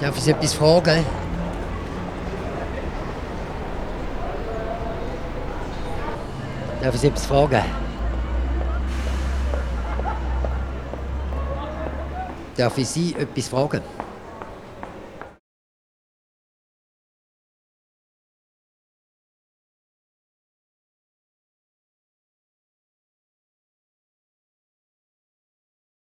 Darf ich Sie etwas fragen? Darf ich Sie etwas fragen? Darf ich Sie etwas fragen?